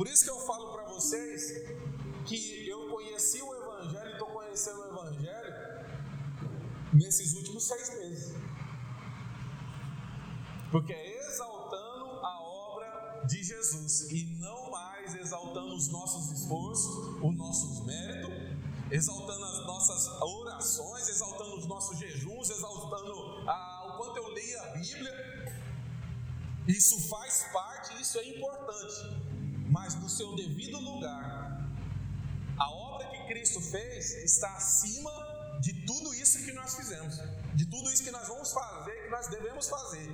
Por isso que eu falo para vocês que eu conheci o Evangelho e estou conhecendo o Evangelho nesses últimos seis meses. Porque é exaltando a obra de Jesus e não mais exaltando os nossos esforços, os nossos méritos, exaltando as nossas orações, exaltando os nossos jejuns, exaltando a, o quanto eu leio a Bíblia. Isso faz parte, isso é importante mas no seu devido lugar. A obra que Cristo fez está acima de tudo isso que nós fizemos, de tudo isso que nós vamos fazer, que nós devemos fazer.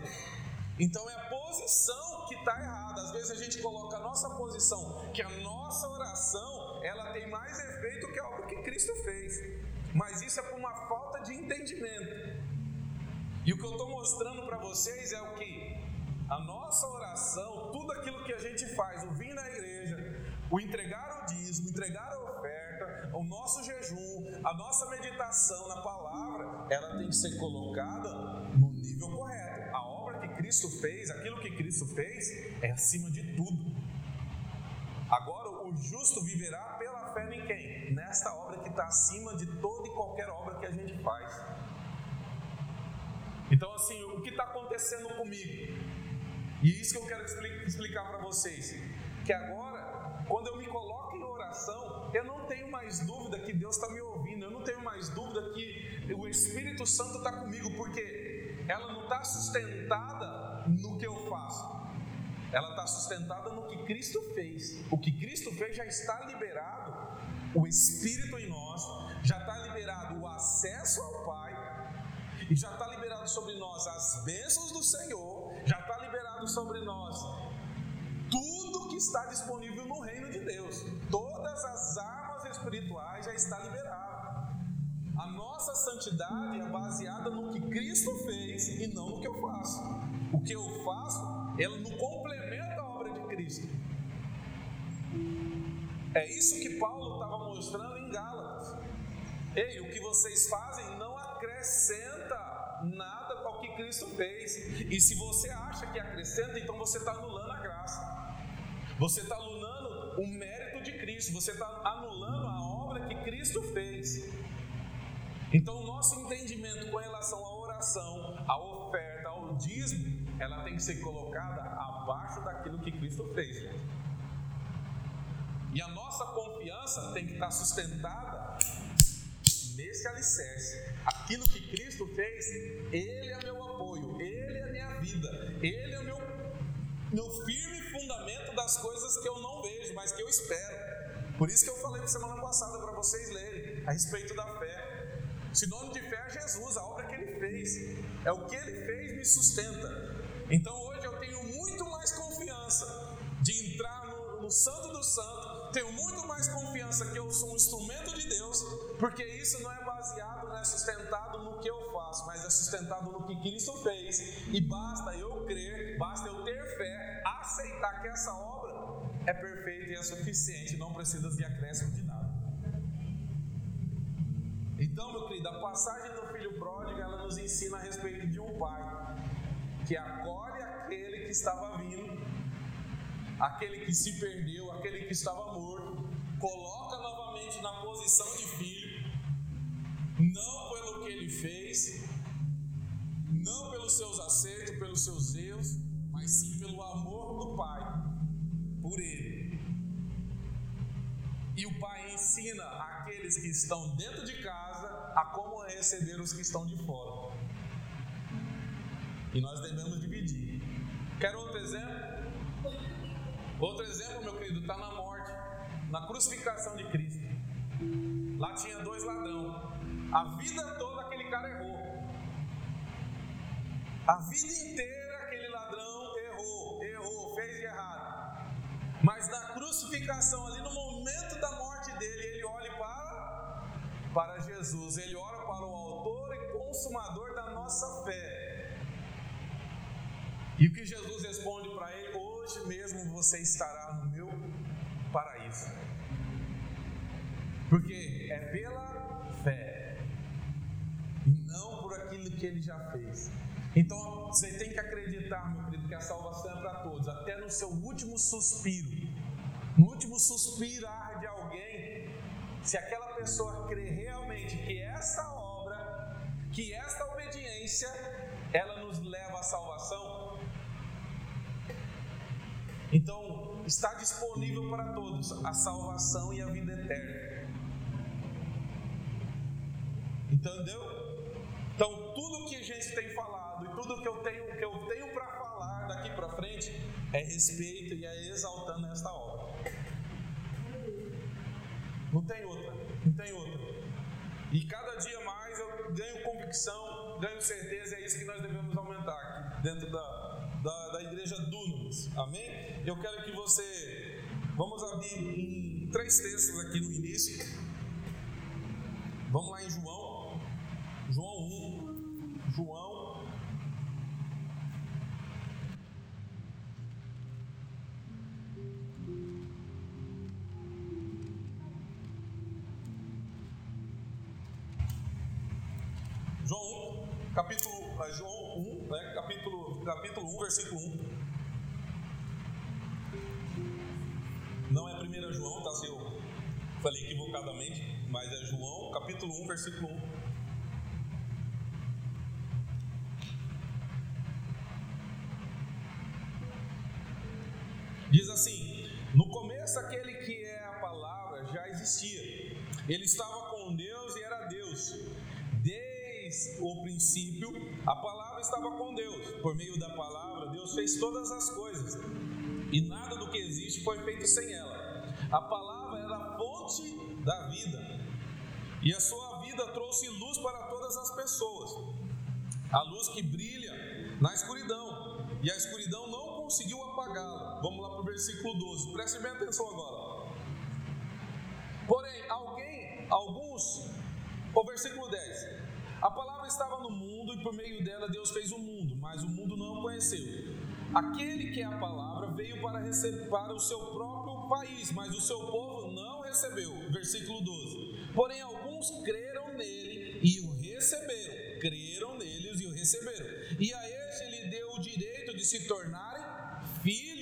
Então é a posição que está errada. Às vezes a gente coloca a nossa posição, que a nossa oração ela tem mais efeito que a obra que Cristo fez. Mas isso é por uma falta de entendimento. E o que eu estou mostrando para vocês é o que a nossa oração, tudo aquilo que a gente faz, o vir na igreja, o entregar o dízimo, entregar a oferta, o nosso jejum, a nossa meditação na palavra, ela tem que ser colocada no nível correto. A obra que Cristo fez, aquilo que Cristo fez, é acima de tudo. Agora, o justo viverá pela fé em quem? Nesta obra que está acima de toda e qualquer obra que a gente faz. Então, assim, o que está acontecendo comigo? E isso que eu quero explicar para vocês. Que agora, quando eu me coloco em oração, eu não tenho mais dúvida que Deus está me ouvindo, eu não tenho mais dúvida que o Espírito Santo está comigo, porque ela não está sustentada no que eu faço, ela está sustentada no que Cristo fez. O que Cristo fez já está liberado, o Espírito em nós, já está liberado o acesso ao Pai, e já está liberado sobre nós as bênçãos do Senhor, sobre nós tudo que está disponível no reino de Deus, todas as armas espirituais já está liberado. A nossa santidade é baseada no que Cristo fez e não no que eu faço. O que eu faço, ele não complementa a obra de Cristo. É isso que Paulo estava mostrando em Gálatas. Ei, o que vocês fazem não acrescenta nada Cristo fez. E se você acha que acrescenta, então você está anulando a graça. Você está anulando o mérito de Cristo. Você está anulando a obra que Cristo fez. Então, o nosso entendimento com relação à oração, à oferta, ao dízimo, ela tem que ser colocada abaixo daquilo que Cristo fez. E a nossa confiança tem que estar sustentada nesse alicerce. Aquilo que Cristo fez, Ele é meu apoio, Ele é minha vida, Ele é o meu, meu firme fundamento das coisas que eu não vejo, mas que eu espero. Por isso que eu falei semana passada para vocês lerem a respeito da fé. Sinônimo de fé é Jesus, a obra que Ele fez. É o que Ele fez me sustenta. Então hoje eu tenho muito mais confiança de entrar no, no Santo do Santo tenho muito mais confiança que eu sou um instrumento de Deus, porque isso não é baseado, não é sustentado no que eu faço, mas é sustentado no que Cristo fez. E basta eu crer, basta eu ter fé, aceitar que essa obra é perfeita e é suficiente, não precisa de acréscimo de nada. Então, meu querido, a passagem do filho pródigo ela nos ensina a respeito de um pai que acolhe aquele que estava vindo aquele que se perdeu, aquele que estava morto, coloca novamente na posição de filho, não pelo que ele fez, não pelos seus acertos, pelos seus erros, mas sim pelo amor do Pai por ele. E o Pai ensina aqueles que estão dentro de casa a como receber os que estão de fora. E nós devemos dividir. Quer outro exemplo? Outro exemplo, meu querido, está na morte, na crucificação de Cristo. Lá tinha dois ladrões. A vida toda aquele cara errou. A vida inteira aquele ladrão errou, errou, fez de errado. Mas na crucificação, ali no momento da morte dele, ele olha para, para Jesus, ele olha para o autor e consumador da nossa fé. E o que Jesus responde para ele? hoje mesmo você estará no meu paraíso. Porque é pela fé aquilo que ele já fez. Então você tem que acreditar, meu querido, que a salvação é para todos, até no seu último suspiro, no último suspirar de alguém, se aquela pessoa crê realmente que esta obra, que esta obediência, ela nos leva à salvação, então está disponível para todos a salvação e a vida eterna. Entendeu? Então, tudo que a gente tem falado e tudo que eu tenho, que eu tenho para falar daqui para frente é respeito e é exaltando esta obra. Não tem outra, não tem outra. E cada dia mais eu ganho convicção, ganho certeza, é isso que nós devemos aumentar dentro da, da, da igreja Dunamis. Amém? Eu quero que você. Vamos abrir em três textos aqui no início. Vamos lá em João. João 1. João. João 1, capítulo, João 1, né, capítulo, capítulo 1, versículo 1. Não é 1 João, tá? Se eu falei equivocadamente, mas é João, capítulo 1, versículo 1. Ele estava com Deus e era Deus. Desde o princípio, a palavra estava com Deus. Por meio da palavra, Deus fez todas as coisas. E nada do que existe foi feito sem ela. A palavra era a fonte da vida. E a sua vida trouxe luz para todas as pessoas. A luz que brilha na escuridão. E a escuridão não conseguiu apagá-la. Vamos lá para o versículo 12. Preste bem atenção agora. Porém, alguém, alguns, o versículo 10. A palavra estava no mundo e por meio dela Deus fez o mundo, mas o mundo não o conheceu. Aquele que é a palavra veio para receber para o seu próprio país, mas o seu povo não recebeu. Versículo 12. Porém, alguns creram nele e o receberam. Creram nele e o receberam. E a este ele deu o direito de se tornarem filhos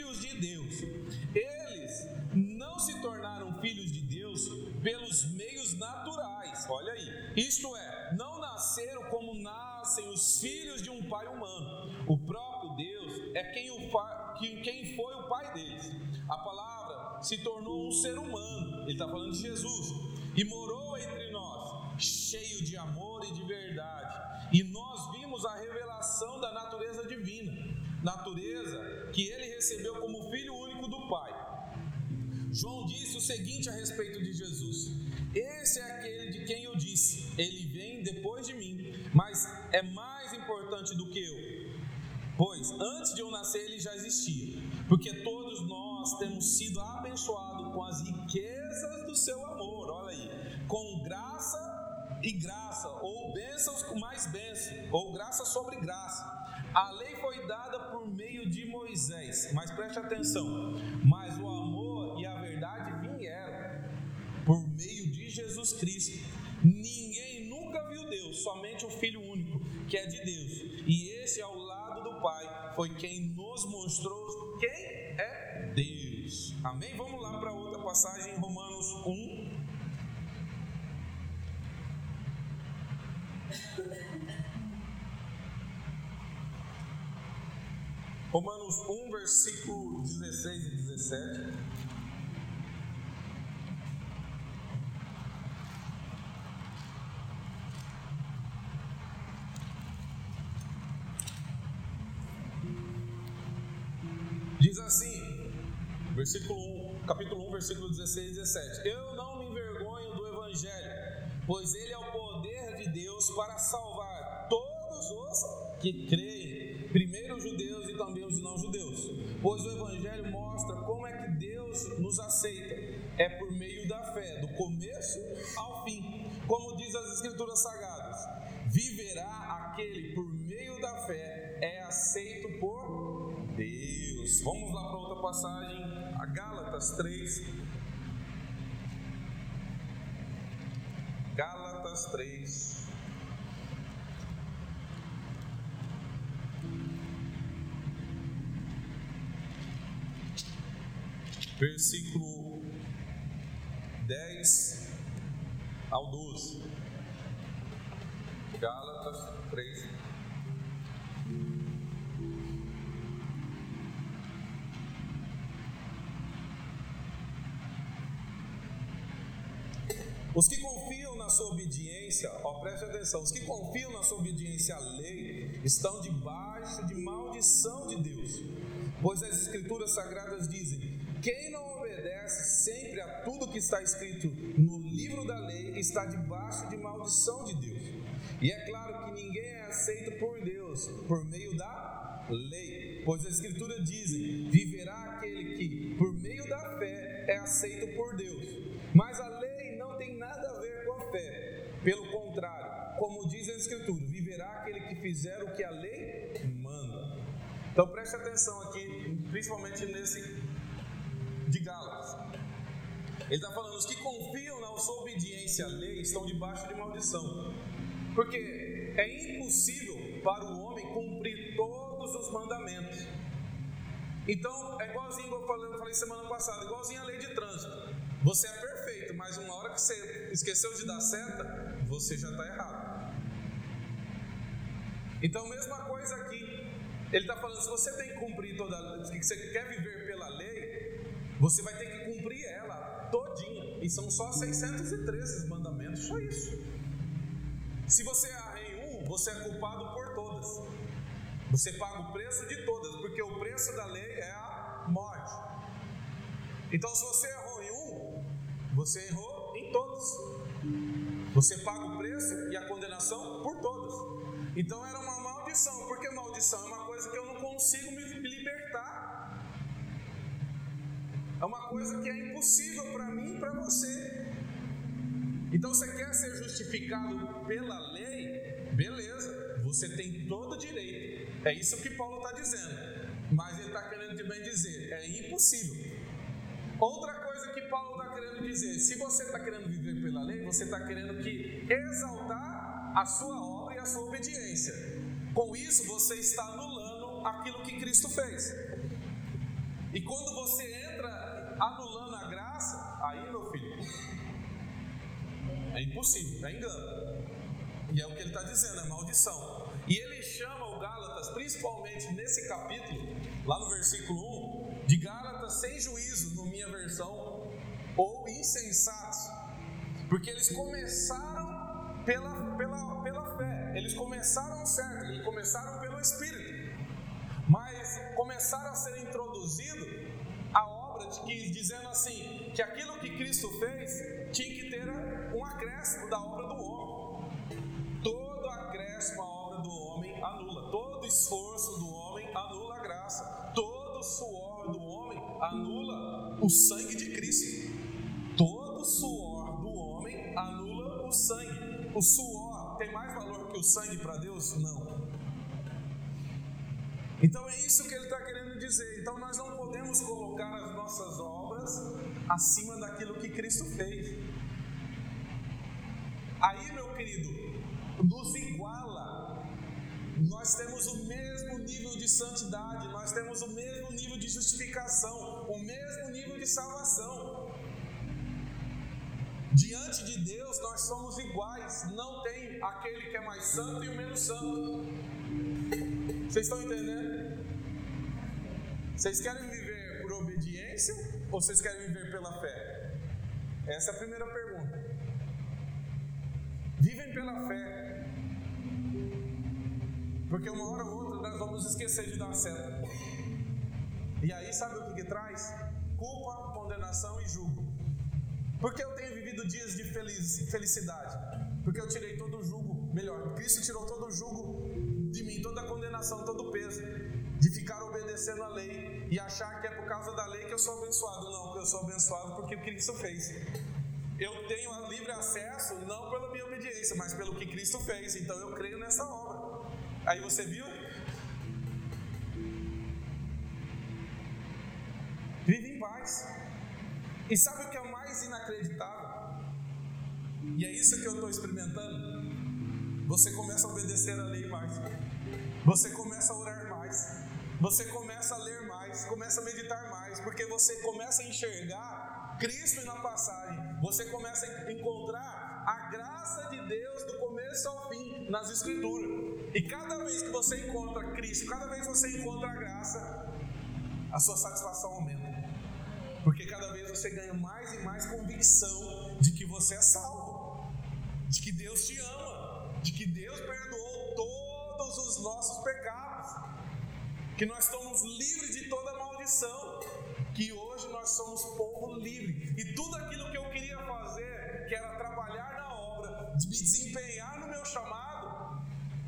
Isto é, não nasceram como nascem os filhos de um pai humano. O próprio Deus é quem, o quem foi o pai deles. A palavra se tornou um ser humano. Ele está falando de Jesus. E morou entre nós, cheio de amor e de verdade. E nós vimos a revelação da natureza divina. Natureza que ele recebeu como filho único do Pai. João disse o seguinte a respeito de é mais importante do que eu. Pois antes de eu nascer ele já existia, porque todos nós temos sido abençoados com as riquezas do seu amor, olha aí, com graça e graça, ou bênçãos com mais bênção, ou graça sobre graça. A lei foi dada por meio de Moisés, mas preste atenção, mas o amor e a verdade vieram por meio de Jesus Cristo. Foi quem nos mostrou quem é Deus. Amém? Vamos lá para outra passagem, Romanos 1. Romanos 1, versículo 16 e 17. Diz assim, versículo 1, capítulo 1, versículo 16 e 17: Eu não me envergonho do Evangelho, pois ele é o poder de Deus para salvar todos os que creem, primeiro os judeus e também os não judeus. Pois o Evangelho mostra como é que Deus nos aceita, é por meio da fé, do começo ao fim, como diz as Escrituras Sagradas: viverá aquele por passagem, a Gálatas 3. Gálatas 3. Versículo 10 ao 12. Gálatas 3. Os que confiam na sua obediência, ó, preste atenção, os que confiam na sua obediência à lei estão debaixo de maldição de Deus, pois as Escrituras Sagradas dizem: quem não obedece sempre a tudo que está escrito no livro da lei está debaixo de maldição de Deus. E é claro que ninguém é aceito por Deus por meio da lei, pois as Escrituras dizem: viverá aquele que, por meio da fé, é aceito por Deus. Mas a lei não tem nada a ver com a fé, pelo contrário, como diz a Escritura: viverá aquele que fizer o que a lei manda. Então preste atenção aqui, principalmente nesse de Gálatas. Ele está falando: os que confiam na sua obediência à lei estão debaixo de maldição. Porque é impossível para o homem cumprir todos os mandamentos. Então, é igualzinho eu falei, eu falei semana passada, igualzinho a lei de trânsito. Você é perfeito, mas uma hora que você esqueceu de dar seta, você já está errado. Então, mesma coisa aqui. Ele está falando: se você tem que cumprir toda a lei, se você quer viver pela lei, você vai ter que cumprir ela todinha. E são só 613 mandamentos, só isso. Se você erra em um, você é culpado por todas. Você paga o preço de todas, porque o preço da lei é a morte. Então, se você errou em um, você errou em todos. Você paga o preço e a condenação por todas. Então era uma maldição, porque maldição é uma coisa que eu não consigo me libertar. É uma coisa que é impossível para mim e para você. Então você quer ser justificado pela lei? Beleza, você tem todo o direito. É isso que Paulo está dizendo. Mas ele está querendo também dizer: é impossível. Outra coisa que Paulo está querendo dizer: se você está querendo viver pela lei, você está querendo que exaltar a sua obra a sua obediência. Com isso, você está anulando aquilo que Cristo fez. E quando você entra anulando a graça, aí, meu filho, é impossível, é engano. E é o que ele está dizendo, é maldição. E ele chama o Gálatas, principalmente nesse capítulo, lá no versículo 1, de Gálatas sem juízo, no minha versão, ou insensatos. Porque eles começaram pela, pela, pela fé, eles começaram certo, eles começaram pelo Espírito. Mas começaram a ser introduzido a obra de que, dizendo assim, que aquilo que Cristo fez tinha que ter um acréscimo da obra do homem. Todo acréscimo à obra do homem anula, todo esforço do homem anula a graça, todo suor do homem anula o sangue de Cristo. Todo suor do homem anula o sangue. O suor sangue para Deus? Não. Então é isso que ele está querendo dizer. Então nós não podemos colocar as nossas obras acima daquilo que Cristo fez. Aí, meu querido, nos iguala. Nós temos o mesmo nível de santidade, nós temos o mesmo nível de justificação, o mesmo nível de salvação. Diante de Deus, nós somos iguais, não tem aquele que é mais santo e o menos santo. Vocês estão entendendo? Vocês querem viver por obediência ou vocês querem viver pela fé? Essa é a primeira pergunta. Vivem pela fé. Porque uma hora ou outra nós vamos esquecer de dar certo. E aí, sabe o que, que traz? Culpa, condenação e julgo. Porque eu tenho vivido dias de feliz, felicidade. Porque eu tirei todo o julgo, melhor, Cristo tirou todo o julgo de mim, toda a condenação, todo o peso de ficar obedecendo a lei e achar que é por causa da lei que eu sou abençoado. Não, eu sou abençoado porque Cristo fez. Eu tenho livre acesso não pela minha obediência, mas pelo que Cristo fez. Então eu creio nessa obra. Aí você viu? Vive em paz. E sabe o que é o mais inacreditável? E é isso que eu estou experimentando. Você começa a obedecer a lei mais. Você começa a orar mais. Você começa a ler mais. Começa a meditar mais. Porque você começa a enxergar Cristo na passagem, você começa a encontrar a graça de Deus do começo ao fim nas Escrituras. E cada vez que você encontra Cristo, cada vez que você encontra a graça, a sua satisfação aumenta. Porque cada vez você ganha mais e mais convicção de que você é salvo, de que Deus te ama, de que Deus perdoou todos os nossos pecados, que nós estamos livres de toda maldição, que hoje nós somos povo livre. E tudo aquilo que eu queria fazer, que era trabalhar na obra, me desempenhar no meu chamado,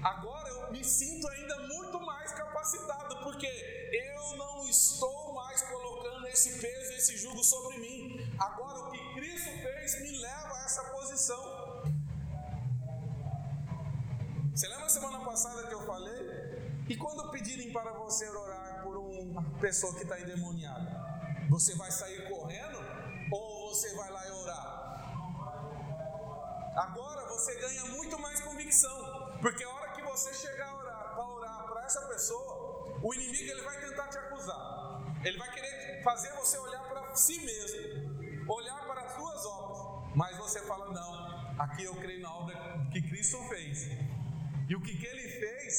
agora eu me sinto ainda muito mais capacitado, porque eu não estou mais colocando esse peso, esse jugo sobre mim. Agora o que Cristo fez me leva a essa posição. Você lembra semana passada que eu falei? E quando pedirem para você orar por uma pessoa que está endemoniada? Você vai sair correndo ou você vai lá e orar? Agora você ganha muito mais convicção, porque a que você chegar a orar para orar para essa pessoa, o inimigo ele vai tentar te acusar. Ele vai querer fazer você olhar para si mesmo, olhar para as suas obras. Mas você fala: "Não, aqui eu creio na obra que Cristo fez". E o que, que ele fez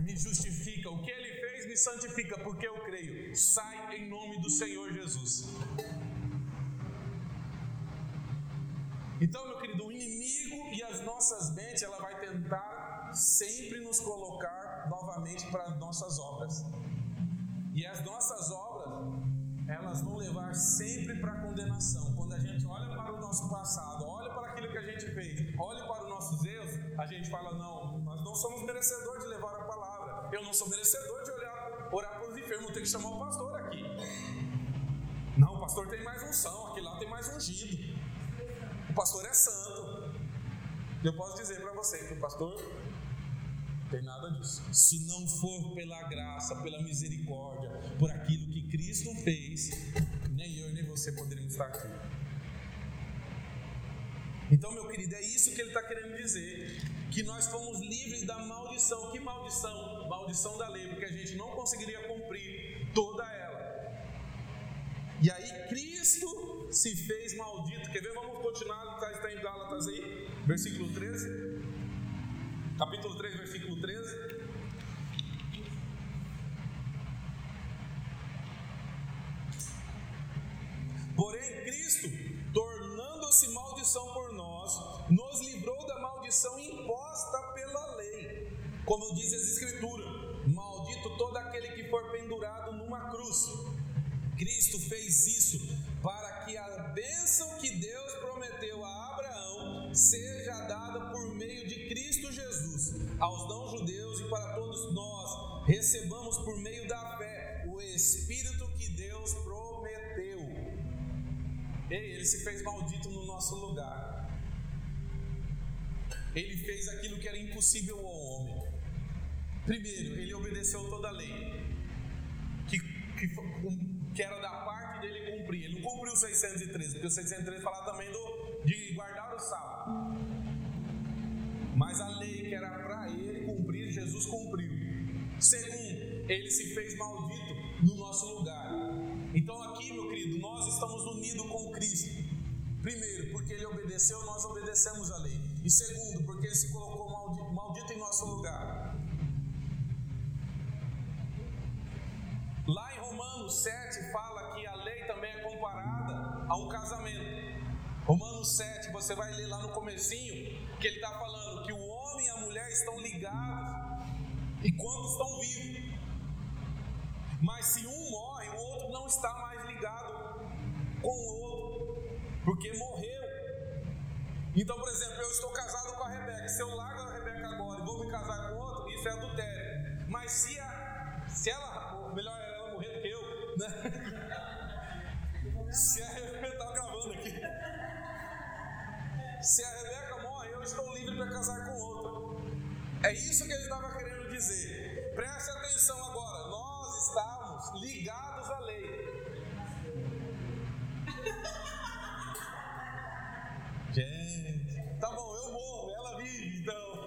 me justifica, o que ele fez me santifica, porque eu creio. Sai em nome do Senhor Jesus. Então, meu querido, o inimigo e as nossas mentes, ela vai tentar sempre nos colocar novamente para as nossas obras. E as nossas obras, elas vão levar sempre para a condenação. Quando a gente olha para o nosso passado, olha para aquilo que a gente fez, olha para os nossos erros, a gente fala: não, nós não somos merecedores de levar a palavra. Eu não sou merecedor de olhar, orar para os enfermos, tem que chamar o pastor aqui. Não, o pastor tem mais unção, aqui lá tem mais ungido. O pastor é santo. Eu posso dizer para você que o pastor tem nada disso. Se não for pela graça, pela misericórdia, por aquilo que Cristo fez, nem eu nem você poderíamos estar aqui. Então, meu querido, é isso que ele está querendo dizer. Que nós fomos livres da maldição. Que maldição? Maldição da lei, porque a gente não conseguiria cumprir toda ela. E aí Cristo se fez maldito. Quer ver? Vamos continuar, está, está em Gálatas aí, versículo 13. Capítulo 3, versículo 13. Porém, Cristo, tornando-se maldição por nós, nos livrou da maldição imposta pela lei. Como diz as Escrituras: Maldito todo aquele que for pendurado numa cruz. Cristo fez isso se fez maldito no nosso lugar. Ele fez aquilo que era impossível ao homem. Primeiro, ele obedeceu toda a lei, que, que, que era da parte dele cumprir. Ele não cumpriu o 613, porque o 613 fala também do, de guardar o sábado. Mas a lei que era para ele cumprir, Jesus cumpriu. Segundo, ele se fez maldito no nosso lugar. Então aqui, meu querido, nós estamos unidos com Cristo. Primeiro, porque ele obedeceu, nós obedecemos a lei. E segundo, porque ele se colocou maldito, maldito em nosso lugar. Lá em Romanos 7 fala que a lei também é comparada a um casamento. Romanos 7, você vai ler lá no comecinho, que ele está falando que o homem e a mulher estão ligados enquanto estão vivos. Mas se um morre, o outro não está mais ligado com o outro, porque morreu. Então, por exemplo, eu estou casado com a Rebeca. Se eu largo a Rebeca agora e vou me casar com outro, isso é adultério. Mas se, a, se ela, melhor ela morrer do que eu, né? Se a Rebeca está gravando aqui. Se a Rebeca morre, eu estou livre para casar com outra. É isso que ele estava querendo dizer. Preste atenção agora. Nós estamos ligados à lei. Gente, tá bom, eu morro, ela vive, então.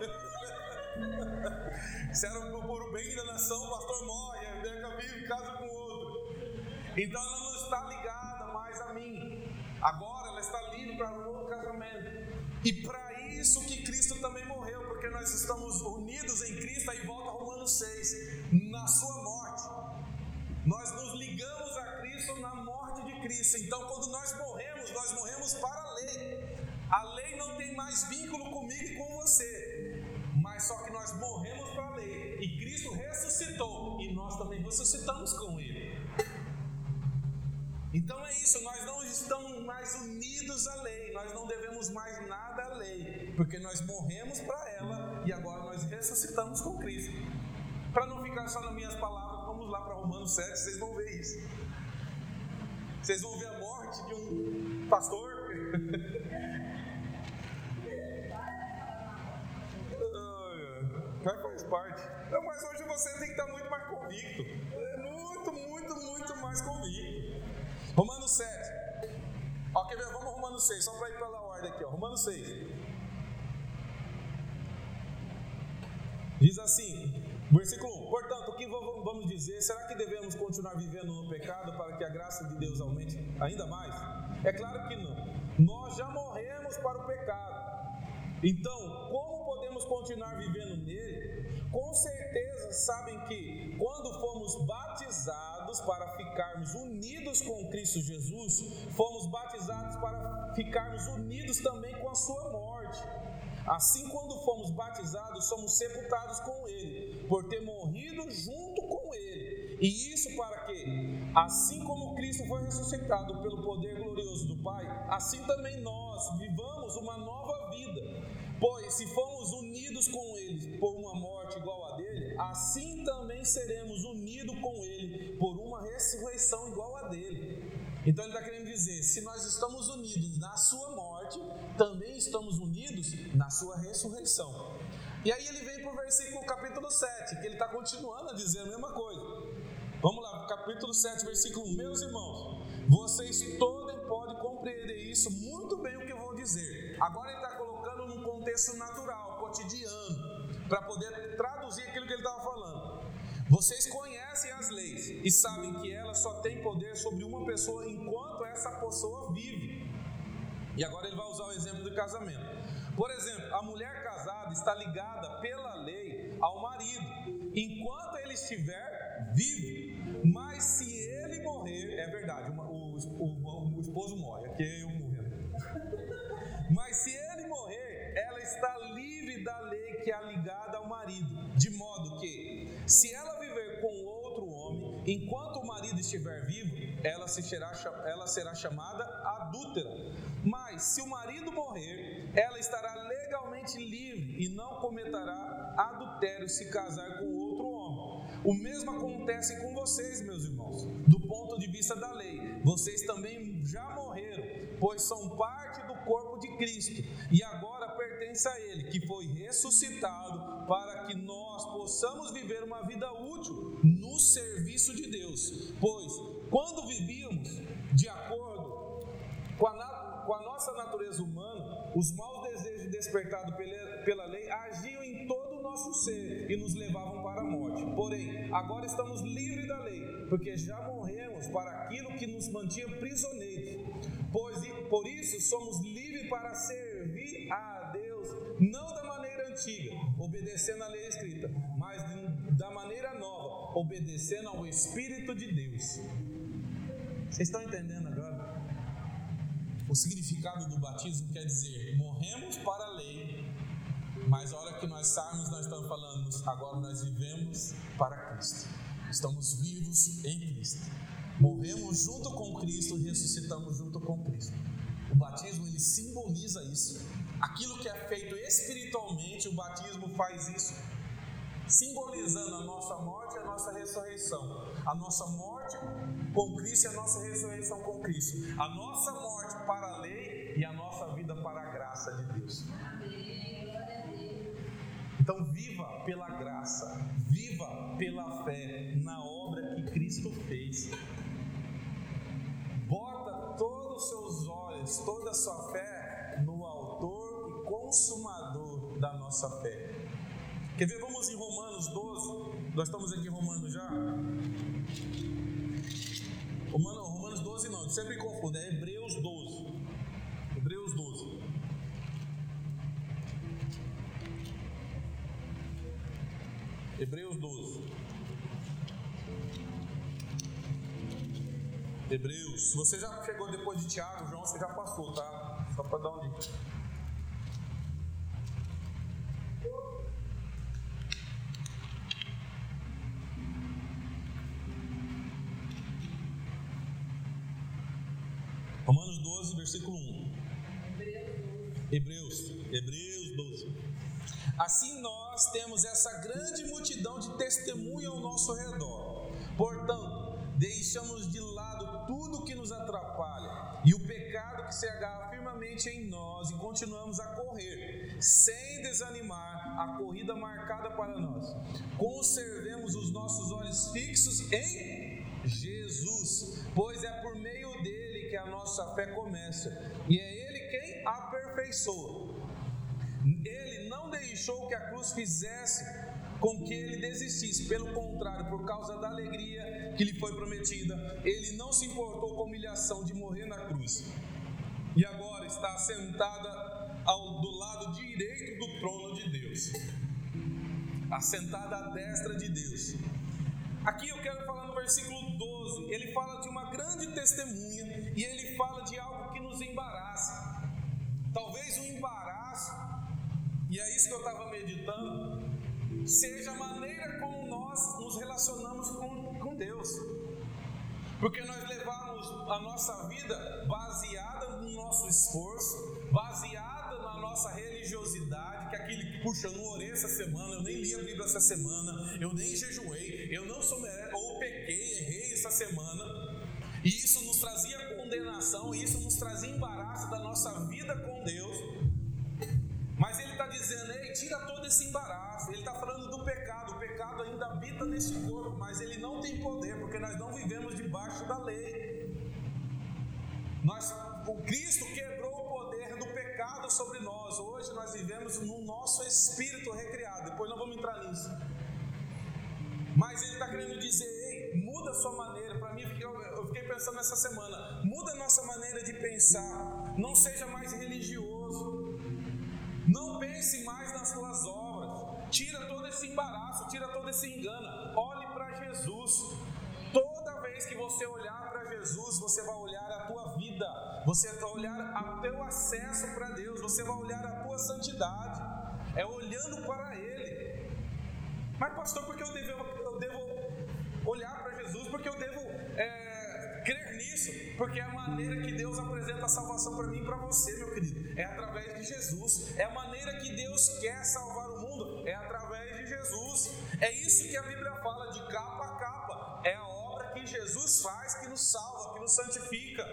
Se era por o bem da nação, o pastor morre, a Rebeca vive, casa com outro. Então ela não está ligada mais a mim. Agora ela está livre para um novo casamento. E para isso que Cristo também morreu, porque nós estamos unidos em Cristo, aí volta Romanos 6, na sua morte. Nós nos ligamos a Cristo na morte de Cristo. Então, quando nós morremos, nós morremos para a lei. A lei não tem mais vínculo comigo e com você. Mas só que nós morremos para a lei. E Cristo ressuscitou. E nós também ressuscitamos com Ele. Então é isso, nós não estamos mais unidos à lei, nós não devemos mais nada à lei, porque nós morremos para ela e agora nós ressuscitamos com Cristo. Para não ficar só nas minhas palavras, vamos lá para Romanos 7, vocês vão ver isso. Vocês vão ver a morte de um pastor. faz parte. Mas hoje você tem que estar muito mais convicto. Muito, muito, muito mais convicto. Romanos 7. Ó, quer ver? Vamos Romanos 6, só para ir pela ordem aqui, ó. Romanos 6. Diz assim, versículo 1: Portanto, o que vamos dizer? Será que devemos continuar vivendo no pecado para que a graça de Deus aumente ainda mais? É claro que não. Nós já morremos para o pecado. Então, como continuar vivendo nele? Com certeza sabem que quando fomos batizados para ficarmos unidos com Cristo Jesus, fomos batizados para ficarmos unidos também com a sua morte. Assim, quando fomos batizados, somos sepultados com Ele, por ter morrido junto com Ele. E isso para que, assim como Cristo foi ressuscitado pelo poder glorioso do Pai, assim também nós vivamos uma nova vida. Pois se fomos unidos com Ele por uma morte igual a dele, assim também seremos unidos com Ele por uma ressurreição igual a dele. Então ele está querendo dizer: se nós estamos unidos na Sua morte, também estamos unidos na Sua ressurreição. E aí ele vem para o versículo capítulo 7, que ele está continuando a dizer a mesma coisa. Vamos lá, capítulo 7, versículo 1. Meus irmãos, vocês todos podem compreender isso muito bem o que eu vou dizer. Agora ele está colocando num contexto natural, cotidiano, para poder traduzir aquilo que ele estava falando. Vocês conhecem as leis e sabem que elas só têm poder sobre uma pessoa enquanto essa pessoa vive. E agora ele vai usar o exemplo do casamento. Por exemplo, a mulher casada está ligada pela lei ao marido enquanto ele estiver vivo. Esposo morre, aqui é eu morrendo. Mas se ele morrer, ela está livre da lei que é ligada ao marido, de modo que, se ela viver com outro homem, enquanto o marido estiver vivo, ela, se será, ela será chamada adúltera. Mas se o marido morrer, ela estará legalmente livre e não cometerá adultério se casar com outro homem. O mesmo acontece com vocês, meus irmãos, do ponto de vista da lei. Vocês também pois são parte do corpo de Cristo e agora pertence a Ele, que foi ressuscitado para que nós possamos viver uma vida útil no serviço de Deus. Pois quando vivíamos de acordo com a, com a nossa natureza humana, os maus desejos despertados pela, pela lei agiam em todo o nosso ser e nos levavam para a morte. Porém, agora estamos livres da lei, porque já morremos para aquilo que nos mantinha prisioneiros. Pois, por isso somos livres para servir a Deus, não da maneira antiga, obedecendo à lei escrita, mas da maneira nova, obedecendo ao Espírito de Deus. Vocês estão entendendo agora? O significado do batismo quer dizer: morremos para a lei, mas a hora que nós saímos, nós estamos falando, agora nós vivemos para Cristo. Estamos vivos em Cristo. Morremos junto com Cristo e ressuscitamos junto com Cristo. O batismo ele simboliza isso. Aquilo que é feito espiritualmente, o batismo faz isso simbolizando a nossa morte e a nossa ressurreição. A nossa morte com Cristo e a nossa ressurreição com Cristo. A nossa morte para a lei e a nossa vida para a graça de Deus. Então, viva pela graça, viva pela fé na obra que Cristo fez. Os seus olhos, toda a sua fé no Autor e Consumador da nossa fé. Quer ver? Vamos em Romanos 12. Nós estamos aqui em Romanos já. Romanos 12, 12 não, sempre confundo, é Hebreus 12. Hebreus 12. Hebreus 12. Hebreus, se você já chegou depois de Tiago, João, você já passou, tá? Só para dar um dica. Romanos 12, versículo 1. Hebreus, Hebreus 12. Assim nós temos essa grande multidão de testemunha ao nosso redor. Portanto, deixamos de lado tudo que nos atrapalha e o pecado que se agarra firmemente em nós e continuamos a correr, sem desanimar a corrida marcada para nós. Conservemos os nossos olhos fixos em Jesus, pois é por meio dele que a nossa fé começa, e é Ele quem aperfeiçoa. Ele não deixou que a cruz fizesse com que ele desistisse, pelo contrário, por causa da alegria que lhe foi prometida, ele não se importou com a humilhação de morrer na cruz. E agora está sentada ao, do lado direito do trono de Deus, assentada à destra de Deus. Aqui eu quero falar no versículo 12, ele fala de uma grande testemunha e ele fala de algo que nos embaraça. Talvez um embaraço, e é isso que eu estava meditando, seja a maneira como nós nos relacionamos com, com Deus. Porque nós levamos a nossa vida baseada no nosso esforço, baseada na nossa religiosidade, que é aquele que puxa, eu não orei essa semana, eu nem li a Bíblia essa semana, eu nem jejuei, eu não sou ou pequei, errei essa semana. E isso nos trazia condenação, e isso nos trazia embaraço da nossa vida com Deus. Mas ele está dizendo, ei, tira todo esse embaraço. Ele está falando do pecado. O pecado ainda habita nesse corpo, mas ele não tem poder, porque nós não vivemos debaixo da lei. Nós, o Cristo quebrou o poder do pecado sobre nós. Hoje nós vivemos no nosso espírito recriado. Depois nós vamos entrar nisso. Mas ele está querendo dizer, ei, muda a sua maneira. Para mim, eu fiquei pensando nessa semana. Muda a nossa maneira de pensar. Não seja mais religioso. Não pense mais nas suas obras. Tira todo esse embaraço, tira todo esse engano. Olhe para Jesus. Toda vez que você olhar para Jesus, você vai olhar a tua vida. Você vai olhar o teu acesso para Deus. Você vai olhar a tua santidade. É olhando para Ele. Mas, pastor, porque eu devo, eu devo olhar para Jesus? Porque eu devo é, crer nisso? Porque é a maneira que Deus apresenta a salvação para mim e para você, meu querido. É através de Jesus. É a maneira que Deus quer salvar o mundo. É através de Jesus. É isso que a Bíblia fala de capa a capa. É a obra que Jesus faz que nos salva, que nos santifica.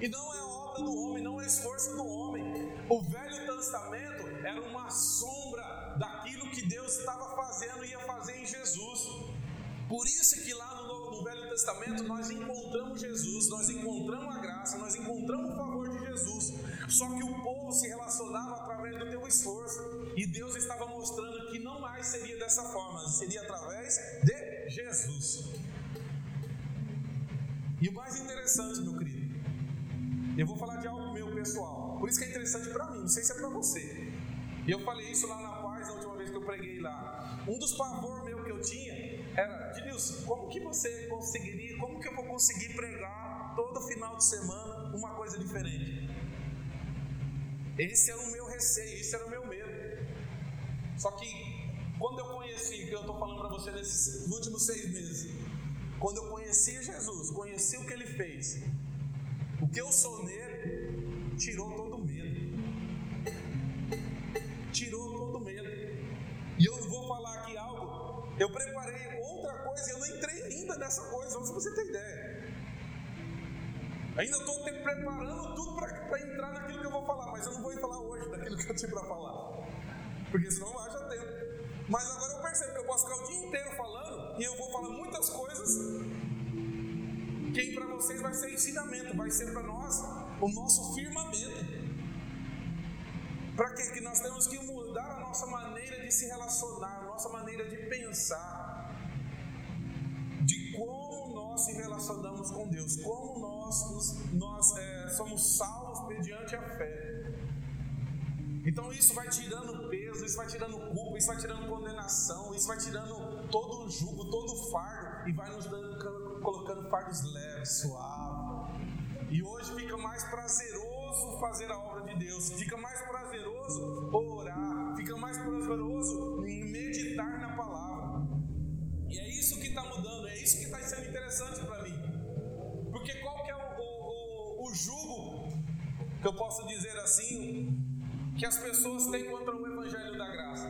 E não é a obra do homem, não é esforço do homem. O Velho Testamento era uma sombra daquilo que Deus estava fazendo e ia fazer em Jesus. Por isso que lá no, no, Velho Testamento nós encontramos Jesus, nós encontramos a graça, nós encontramos o favor de Jesus. Só que o povo se relacionava através do teu esforço. E Deus estava mostrando que não mais seria dessa forma, seria através de Jesus. E o mais interessante, meu querido, eu vou falar de algo meu pessoal. Por isso que é interessante para mim, não sei se é para você. E eu falei isso lá na paz na última vez que eu preguei lá. Um dos pavor meu que eu tinha era, Denilson, como que você conseguiria, como que eu vou conseguir pregar todo final de semana uma coisa diferente? Esse era o meu receio, esse era o meu medo. Só que quando eu conheci, que eu estou falando para você nesses últimos seis meses, quando eu conheci Jesus, conheci o que ele fez, o que eu sou nele, tirou todo o medo. Tirou todo o medo. E eu vou falar aqui algo. Eu preparei ainda nessa coisa, se você ter ideia. Ainda estou preparando tudo para entrar naquilo que eu vou falar, mas eu não vou falar hoje daquilo que eu tinha para falar. Porque senão não haja tempo. Mas agora eu percebo que eu posso ficar o dia inteiro falando e eu vou falar muitas coisas que para vocês vai ser ensinamento, vai ser para nós o nosso firmamento. Para que nós temos que mudar a nossa maneira de se relacionar, a nossa maneira de pensar, nós relacionamos com Deus, como nós, nós é, somos salvos mediante a fé. Então isso vai tirando peso, isso vai tirando culpa, isso vai tirando condenação, isso vai tirando todo o jugo, todo o fardo e vai nos dando, colocando fardos leves, suaves. E hoje fica mais prazeroso fazer a obra de Deus, fica mais prazeroso orar, fica mais prazeroso meditar na. E é isso que está mudando, é isso que está sendo interessante para mim. Porque qual que é o, o, o jugo que eu posso dizer assim? que as pessoas têm contra o Evangelho da Graça.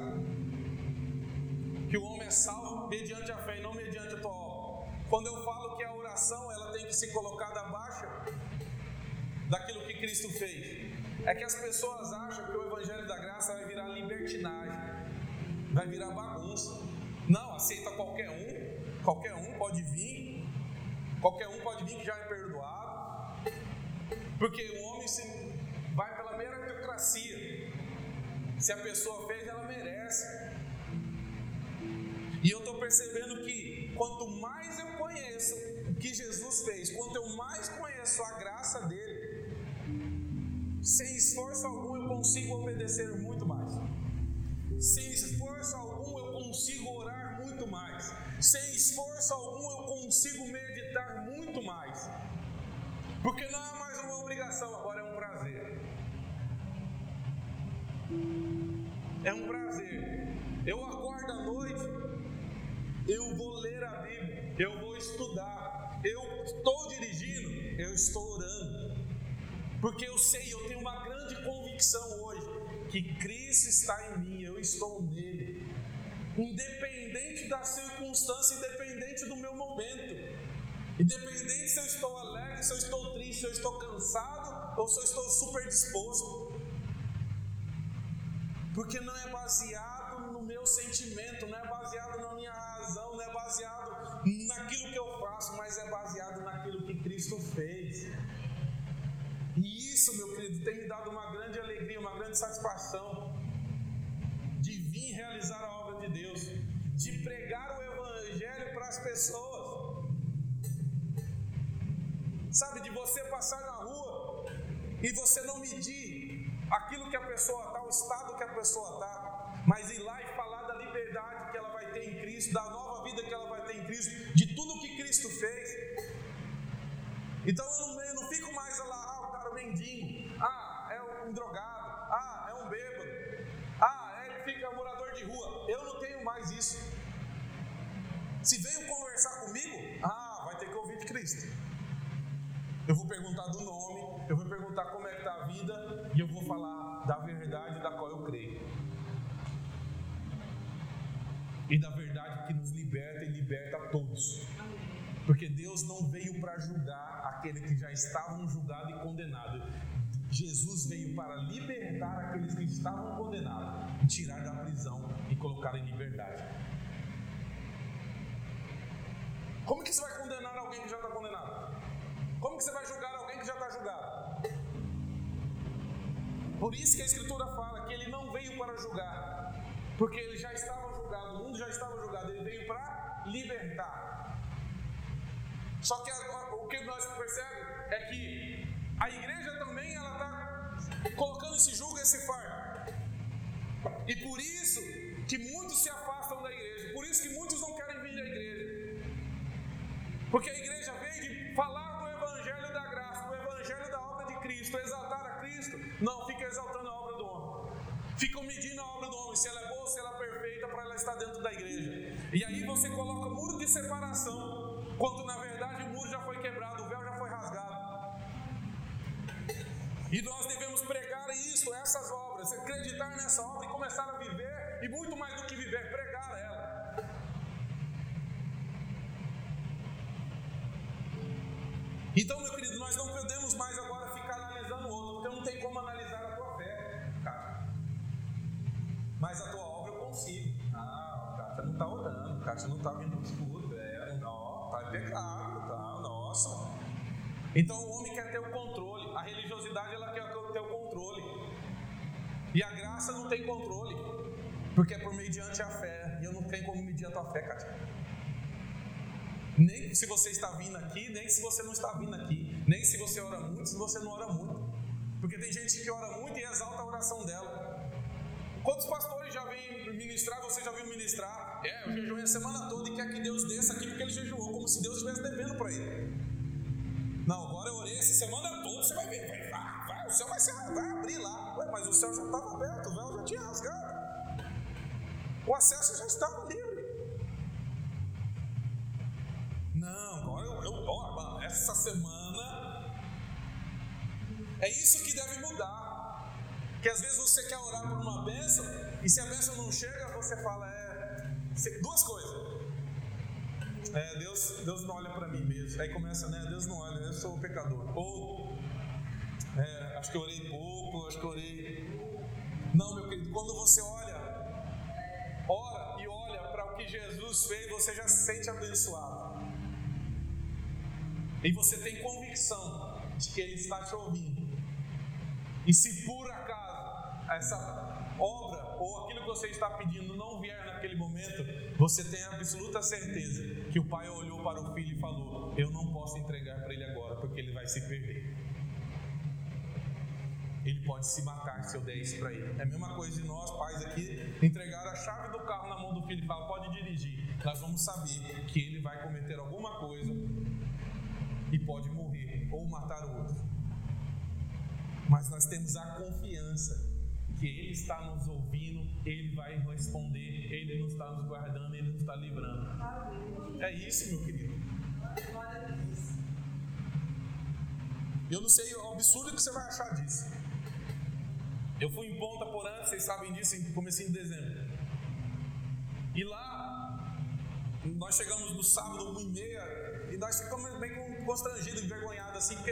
Que o homem é salvo mediante a fé e não mediante a tua obra. Quando eu falo que a oração ela tem que ser colocada abaixo daquilo que Cristo fez, é que as pessoas acham que o Evangelho da Graça vai virar libertinagem, vai virar bagunça. Não, aceita qualquer um, qualquer um pode vir, qualquer um pode vir que já é perdoado, porque o homem se vai pela meritocracia. Se a pessoa fez, ela merece. E eu estou percebendo que quanto mais eu conheço o que Jesus fez, quanto eu mais conheço a graça dele, sem esforço algum eu consigo obedecer muito mais. Sem esforço algum eu consigo mais. Sem esforço algum eu consigo meditar muito mais. Porque não é mais uma obrigação, agora é um prazer. É um prazer. Eu acordo à noite, eu vou ler a Bíblia, eu vou estudar, eu estou dirigindo, eu estou orando. Porque eu sei, eu tenho uma grande convicção hoje que Cristo está em mim, eu estou nele. Independente da circunstância, independente do meu momento, independente se eu estou alegre, se eu estou triste, se eu estou cansado ou se eu estou super disposto, porque não é baseado no meu sentimento, não é baseado na minha razão, não é baseado naquilo que eu faço, mas é baseado naquilo que Cristo fez. E isso, meu querido, tem me dado uma grande alegria, uma grande satisfação de vir realizar a obra de Deus, de pregar o Evangelho para as pessoas. Sabe, de você passar na rua e você não medir aquilo que a pessoa está, o estado que a pessoa está, mas ir lá e falar da liberdade que ela vai ter em Cristo, da nova vida que ela vai ter em Cristo, de tudo que Cristo fez. Então eu não, eu não fico mais lá, ah, o cara é mendigo, ah, é um drogado, ah, é um bêbado, ah, ele fica morador de rua. Eu não tenho mais isso. Se veio conversar comigo, ah, vai ter que ouvir de Cristo. Eu vou perguntar do nome, eu vou perguntar como é que está a vida e eu vou falar da verdade da qual eu creio. E da verdade que nos liberta e Porque Deus não veio para julgar aqueles que já estavam julgados e condenados. Jesus veio para libertar aqueles que estavam condenados, tirar da prisão e colocar em liberdade. Como que você vai condenar alguém que já está condenado? Como que você vai julgar alguém que já está julgado? Por isso que a Escritura fala que ele não veio para julgar, porque ele já estava julgado, o mundo já estava julgado, ele veio para libertar. Só que o que nós percebemos é que a igreja também ela está colocando esse julgo, esse fardo. E por isso que muitos se afastam da igreja, por isso que muitos não querem vir à igreja. Porque a igreja veio de falar Cristo, exaltar a Cristo. Não, fica exaltando a obra do homem. Ficam medindo a obra do homem, se ela é boa, se ela é perfeita, para ela estar dentro da igreja. E aí você coloca muro de separação, quando na verdade o muro já foi quebrado, o véu já foi rasgado. E nós devemos pregar isso, essas obras, acreditar nessa obra e começar a viver, e muito mais do que viver, pregar cara não está vindo no escuro, é, não, está em pecado, tá, nossa. Então o homem quer ter o controle, a religiosidade ela quer ter o controle. E a graça não tem controle, porque é por mediante a fé. E eu não tenho como medir a tua fé, cara. Nem se você está vindo aqui, nem se você não está vindo aqui, nem se você ora muito, se você não ora muito. Porque tem gente que ora muito e exalta a oração dela. Quantos pastores já vêm ministrar, você já viu ministrar? É, eu jejuei a semana toda e quer que Deus desça aquilo que ele jejuou, como se Deus estivesse devendo para ele. Não, agora eu orei essa semana toda, você vai ver, vai, vai, o céu vai, ser, vai abrir lá. Ué, mas o céu já estava aberto, o véu já tinha rasgado. O acesso já estava livre. Não, agora eu, eu ó, essa semana é isso que deve mudar. Que às vezes você quer orar por uma bênção e se a bênção não chega, você fala, é. Duas coisas. É, Deus, Deus não olha para mim mesmo. Aí começa, né? Deus não olha, eu sou pecador. Ou, é, acho que eu orei pouco, acho que eu orei. Não, meu querido, quando você olha, ora e olha para o que Jesus fez, você já se sente abençoado. E você tem convicção de que Ele está te ouvindo. E se por acaso essa obra ou aquilo que você está pedindo não vier naquele momento, você tem absoluta certeza que o pai olhou para o filho e falou: Eu não posso entregar para ele agora, porque ele vai se perder. Ele pode se matar se eu der isso para ele. É a mesma coisa de nós, pais aqui, entregar a chave do carro na mão do filho e falar: Pode dirigir. Nós vamos saber que ele vai cometer alguma coisa e pode morrer ou matar o outro. Mas nós temos a confiança que Ele está nos ouvindo, Ele vai responder, Ele não está nos guardando, Ele nos está livrando. É isso, meu querido. Eu não sei o absurdo que você vai achar disso. Eu fui em Ponta Porã, vocês sabem disso, em comecinho de dezembro. E lá, nós chegamos no sábado, 1 e meia, e nós ficamos bem constrangidos, envergonhados, assim, porque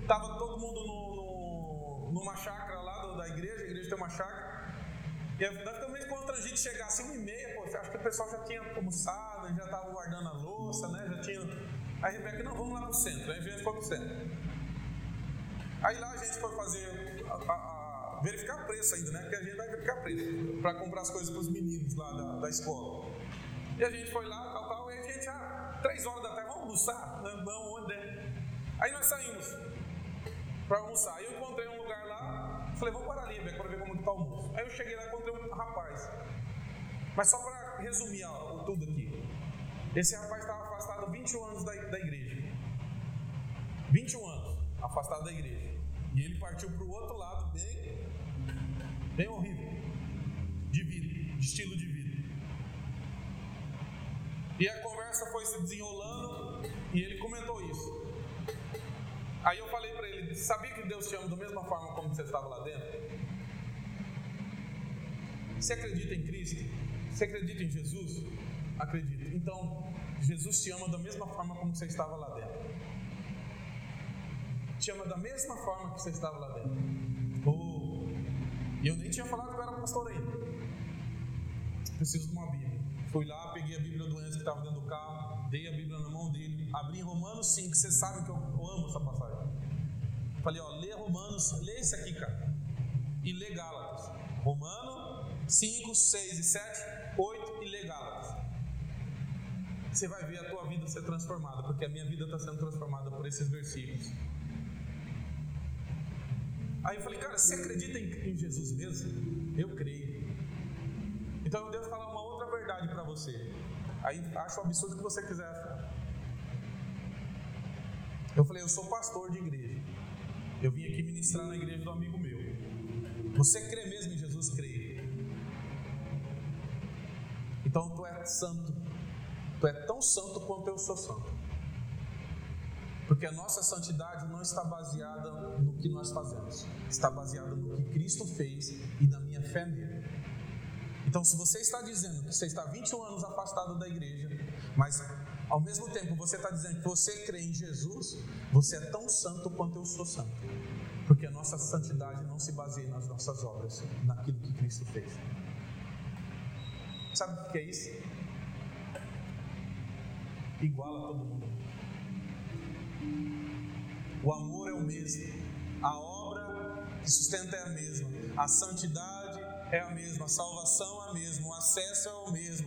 estava todo mundo no, no, numa chácara da igreja, a igreja tem uma chácara. E nós ficamos meio constrangidos de chegar assim, uma e meia, pô, acho que o pessoal já tinha almoçado, já estava guardando a louça, né? Já tinha. Aí Rebeca, não, vamos lá para o centro. Aí a gente foi para o centro. Aí lá a gente foi fazer. A, a, a, verificar preço ainda, né? Porque a gente vai verificar preço para comprar as coisas para os meninos lá da, da escola. E a gente foi lá, tal, tal, e a gente, ah, três horas da tarde, vamos almoçar? Não, onde é? Aí nós saímos para almoçar. Aí eu encontrei um falei, vamos parar ali, para ver como está o almoço. Aí eu cheguei lá e encontrei um rapaz. Mas só para resumir ó, tudo aqui. Esse rapaz estava afastado 21 anos da, da igreja. 21 anos afastado da igreja. E ele partiu para o outro lado, bem, bem horrível, de vida, de estilo de vida. E a conversa foi se desenrolando e ele comentou isso. Aí eu falei para ele: Sabia que Deus te ama da mesma forma como você estava lá dentro? Você acredita em Cristo? Você acredita em Jesus? Acredito. Então, Jesus te ama da mesma forma como você estava lá dentro. Te ama da mesma forma que você estava lá dentro. Oh, eu nem tinha falado que eu era pastor ainda. Preciso de uma Bíblia. Fui lá, peguei a Bíblia do Enzo que estava dentro do carro, dei a Bíblia na mão dele, abri Romanos 5, você sabe que eu amo essa passagem. Falei, ó, lê Romanos, lê isso aqui, cara. E lê Gálatas. Romano 5, 6 e 7, 8 e lê Gálatas. Você vai ver a tua vida ser transformada, porque a minha vida está sendo transformada por esses versículos. Aí eu falei, cara, você acredita em, em Jesus mesmo? Eu creio. Então Deus fala uma verdade para você. Aí acha o absurdo que você quiser. Eu falei, eu sou pastor de igreja. Eu vim aqui ministrar na igreja do amigo meu. Você crê mesmo em Jesus? Crê. Então tu é santo. Tu é tão santo quanto eu sou santo. Porque a nossa santidade não está baseada no que nós fazemos, está baseada no que Cristo fez e na minha fé nele. Então, se você está dizendo que você está 21 anos afastado da igreja, mas ao mesmo tempo você está dizendo que você crê em Jesus, você é tão santo quanto eu sou santo. Porque a nossa santidade não se baseia nas nossas obras, naquilo que Cristo fez. Sabe o que é isso? Iguala todo mundo. O amor é o mesmo, a obra que sustenta é a mesma, a santidade é a mesma, a salvação é a mesma, o acesso é o mesmo,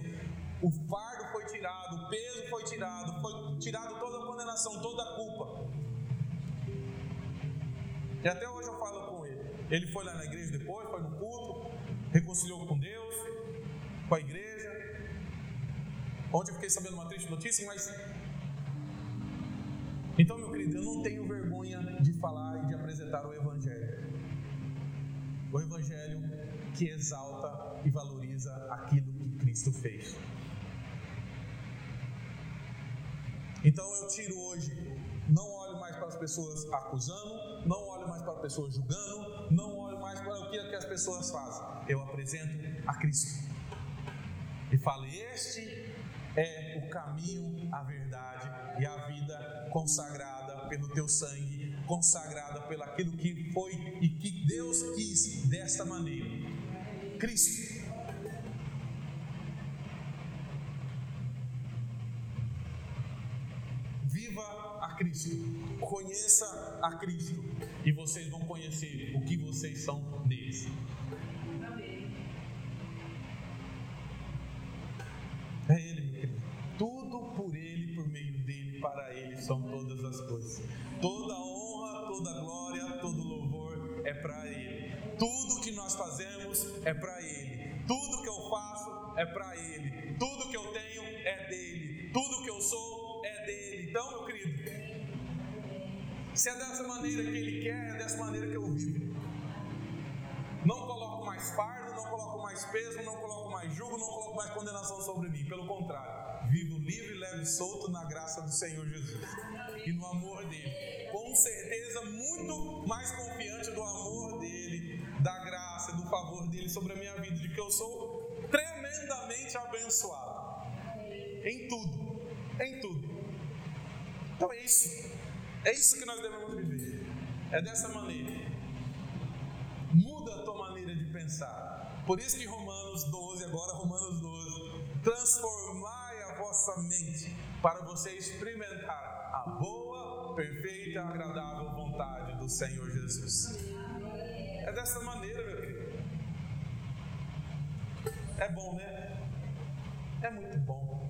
o foi tirado, o peso foi tirado, foi tirado toda a condenação, toda a culpa. E até hoje eu falo com ele. Ele foi lá na igreja depois, foi no culto, reconciliou com Deus, com a igreja. Ontem eu fiquei sabendo uma triste notícia, mas. Então, meu querido, eu não tenho vergonha de falar e de apresentar o Evangelho. O Evangelho que exalta e valoriza aquilo que Cristo fez. Então eu tiro hoje, não olho mais para as pessoas acusando, não olho mais para as pessoas julgando, não olho mais para o que, as pessoas fazem. Eu apresento a Cristo. E falo: Este é o caminho, a verdade e a vida consagrada pelo teu sangue, consagrada pelo aquilo que foi e que Deus quis desta maneira. Cristo. Cristo. Conheça a Cristo e vocês vão conhecer o que vocês são neles. É Ele, meu querido. Tudo por Ele, por meio dele, para Ele são todas as coisas. Toda honra, toda glória, todo louvor é para Ele. Tudo que nós fazemos é para Ele. Tudo que eu faço é para Ele. Tudo que eu tenho é dele. Tudo que eu sou é dele. Então, meu querido, se é dessa maneira que Ele quer, é dessa maneira que eu vivo. Não coloco mais fardo, não coloco mais peso, não coloco mais jugo, não coloco mais condenação sobre mim. Pelo contrário, vivo livre, leve e solto na graça do Senhor Jesus e no amor dele. Com certeza, muito mais confiante do amor dele, da graça, do favor dele sobre a minha vida, de que eu sou tremendamente abençoado. Em tudo, em tudo. Então é isso. É isso que nós devemos viver. É dessa maneira. Muda a tua maneira de pensar. Por isso que Romanos 12, agora Romanos 12, transformai a vossa mente para você experimentar a boa, perfeita agradável vontade do Senhor Jesus. É dessa maneira, meu querido. É bom, né? É muito bom.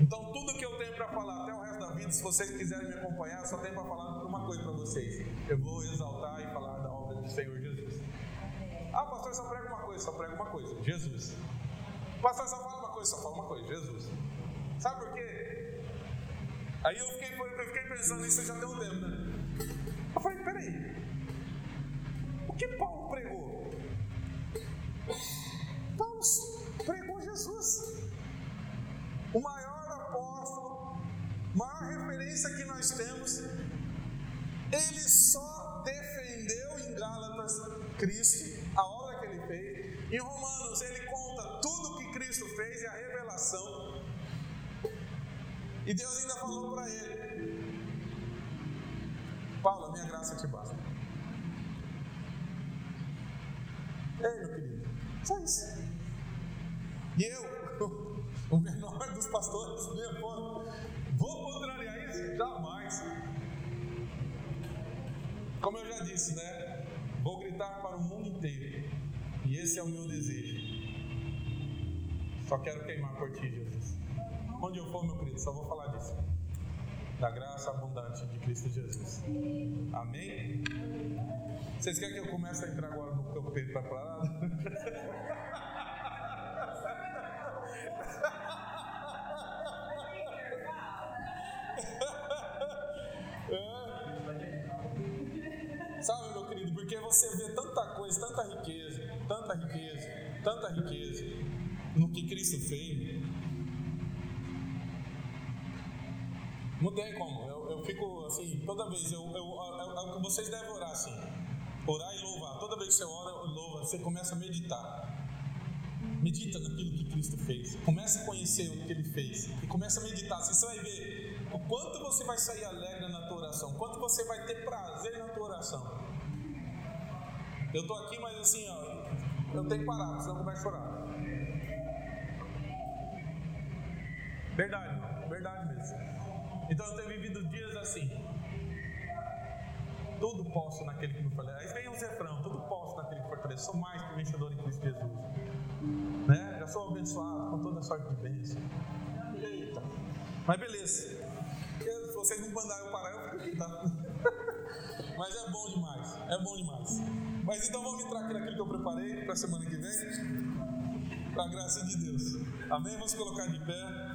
Então, tudo que eu tenho para falar até o vida, se vocês quiserem me acompanhar, só tenho para falar uma coisa para vocês. Eu vou exaltar e falar da obra do Senhor Jesus. Ah, pastor, só prega uma coisa, só prega uma coisa: Jesus. Pastor, só fala uma coisa, só fala uma coisa: Jesus. Sabe por quê? Aí eu fiquei, eu fiquei pensando nisso já tem um tempo, né? Eu falei: peraí, o que Paulo pregou? Paulo pregou Jesus. Que nós temos, ele só defendeu em Gálatas Cristo, a obra que ele fez. Em Romanos, ele conta tudo que Cristo fez e a revelação. E Deus ainda falou para ele: Paulo, minha graça te basta. Ei, meu querido, só isso. E eu, o menor dos pastores, meu Vou contrariar Jamais. Como eu já disse, né? Vou gritar para o mundo inteiro. E esse é o meu desejo. Só quero queimar por ti, Jesus. Onde eu for, meu querido, só vou falar disso. Da graça abundante de Cristo Jesus. Amém? Vocês querem que eu comece a entrar agora no campo preparado? você vê tanta coisa, tanta riqueza, tanta riqueza, tanta riqueza no que Cristo fez. Não tem como, eu, eu fico assim, toda vez, eu, eu, eu, vocês devem orar assim, orar e louvar. Toda vez que você ora e louva, você começa a meditar. Medita naquilo que Cristo fez. Começa a conhecer o que Ele fez. E começa a meditar. Assim, você vai ver o quanto você vai sair alegre na tua oração. Quanto você vai ter prazer na tua oração. Eu estou aqui, mas assim, ó, eu tenho que parar, senão começo a chorar. Verdade, verdade mesmo. Então eu tenho vivido dias assim. Tudo posso naquele que me fortalece. Aí vem o refrão, tudo posso naquele que fortalece. Sou mais que vencedor em Cristo Jesus. Né? Já sou abençoado com toda sorte de bênção. Eita. Mas beleza. Se vocês não mandarem eu parar, eu fico aqui, tá? Mas é bom demais, é bom demais. Mas então vamos entrar aqui naquilo que eu preparei para a semana que vem. Com a graça de Deus. Amém? Vamos colocar de pé.